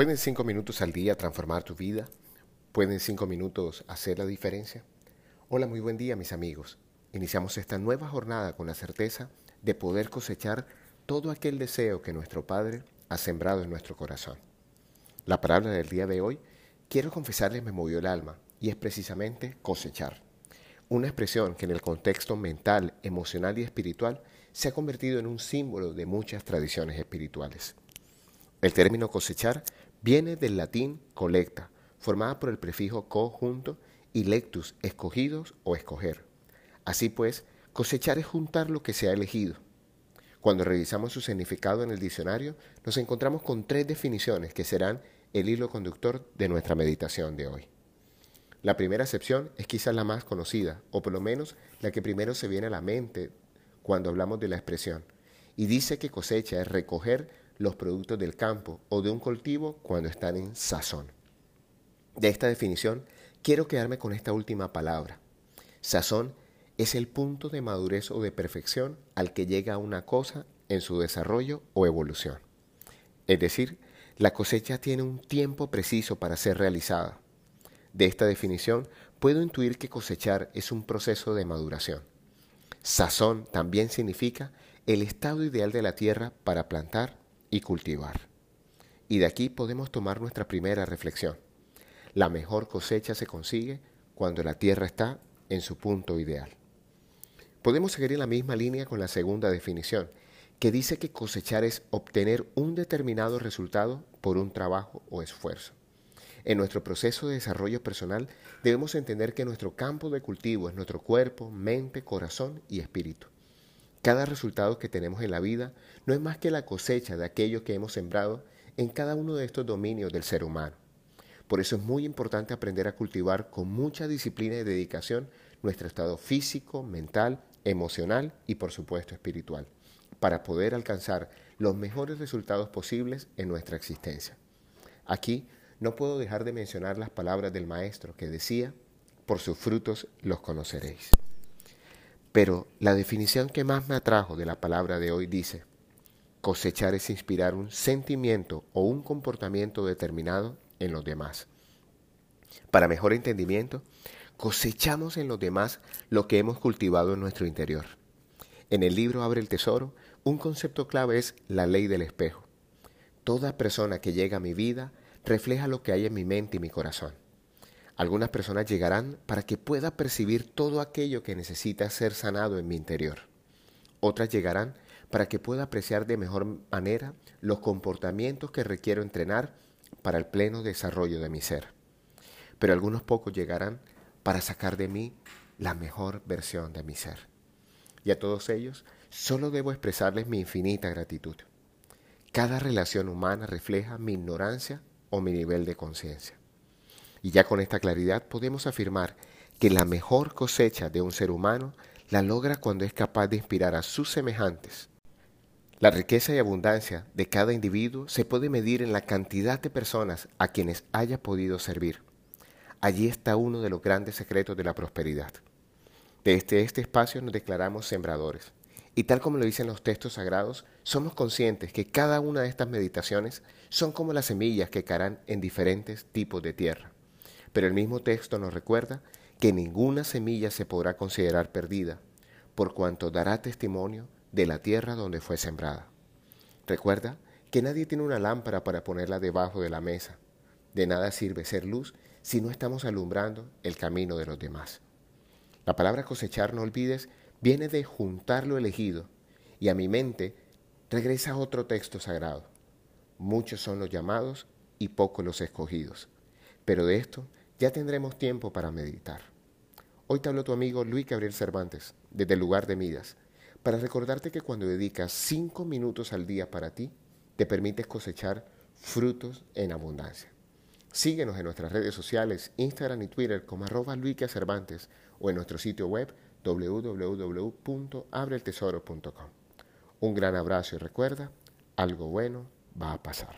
¿Pueden cinco minutos al día transformar tu vida? ¿Pueden cinco minutos hacer la diferencia? Hola, muy buen día mis amigos. Iniciamos esta nueva jornada con la certeza de poder cosechar todo aquel deseo que nuestro Padre ha sembrado en nuestro corazón. La palabra del día de hoy, quiero confesarles, me movió el alma y es precisamente cosechar. Una expresión que en el contexto mental, emocional y espiritual se ha convertido en un símbolo de muchas tradiciones espirituales. El término cosechar viene del latín colecta, formada por el prefijo co junto y lectus, escogidos o escoger. Así pues, cosechar es juntar lo que se ha elegido. Cuando revisamos su significado en el diccionario, nos encontramos con tres definiciones que serán el hilo conductor de nuestra meditación de hoy. La primera acepción es quizás la más conocida, o por lo menos la que primero se viene a la mente cuando hablamos de la expresión, y dice que cosecha es recoger los productos del campo o de un cultivo cuando están en sazón. De esta definición, quiero quedarme con esta última palabra. Sazón es el punto de madurez o de perfección al que llega una cosa en su desarrollo o evolución. Es decir, la cosecha tiene un tiempo preciso para ser realizada. De esta definición, puedo intuir que cosechar es un proceso de maduración. Sazón también significa el estado ideal de la tierra para plantar y cultivar. Y de aquí podemos tomar nuestra primera reflexión. La mejor cosecha se consigue cuando la tierra está en su punto ideal. Podemos seguir en la misma línea con la segunda definición, que dice que cosechar es obtener un determinado resultado por un trabajo o esfuerzo. En nuestro proceso de desarrollo personal debemos entender que nuestro campo de cultivo es nuestro cuerpo, mente, corazón y espíritu. Cada resultado que tenemos en la vida no es más que la cosecha de aquello que hemos sembrado en cada uno de estos dominios del ser humano. Por eso es muy importante aprender a cultivar con mucha disciplina y dedicación nuestro estado físico, mental, emocional y por supuesto espiritual, para poder alcanzar los mejores resultados posibles en nuestra existencia. Aquí no puedo dejar de mencionar las palabras del Maestro que decía, por sus frutos los conoceréis. Pero la definición que más me atrajo de la palabra de hoy dice, cosechar es inspirar un sentimiento o un comportamiento determinado en los demás. Para mejor entendimiento, cosechamos en los demás lo que hemos cultivado en nuestro interior. En el libro Abre el Tesoro, un concepto clave es la ley del espejo. Toda persona que llega a mi vida refleja lo que hay en mi mente y mi corazón. Algunas personas llegarán para que pueda percibir todo aquello que necesita ser sanado en mi interior. Otras llegarán para que pueda apreciar de mejor manera los comportamientos que requiero entrenar para el pleno desarrollo de mi ser. Pero algunos pocos llegarán para sacar de mí la mejor versión de mi ser. Y a todos ellos solo debo expresarles mi infinita gratitud. Cada relación humana refleja mi ignorancia o mi nivel de conciencia. Y ya con esta claridad podemos afirmar que la mejor cosecha de un ser humano la logra cuando es capaz de inspirar a sus semejantes. La riqueza y abundancia de cada individuo se puede medir en la cantidad de personas a quienes haya podido servir. Allí está uno de los grandes secretos de la prosperidad. Desde este espacio nos declaramos sembradores. Y tal como lo dicen los textos sagrados, somos conscientes que cada una de estas meditaciones son como las semillas que caerán en diferentes tipos de tierra. Pero el mismo texto nos recuerda que ninguna semilla se podrá considerar perdida, por cuanto dará testimonio de la tierra donde fue sembrada. Recuerda que nadie tiene una lámpara para ponerla debajo de la mesa. De nada sirve ser luz si no estamos alumbrando el camino de los demás. La palabra cosechar, no olvides, viene de juntar lo elegido, y a mi mente regresa otro texto sagrado. Muchos son los llamados y pocos los escogidos. Pero de esto ya tendremos tiempo para meditar. Hoy te habló tu amigo Luis Gabriel Cervantes, desde el lugar de Midas, para recordarte que cuando dedicas cinco minutos al día para ti, te permites cosechar frutos en abundancia. Síguenos en nuestras redes sociales, Instagram y Twitter como arroba Cervantes o en nuestro sitio web www.abreeltesoro.com. Un gran abrazo y recuerda, algo bueno va a pasar.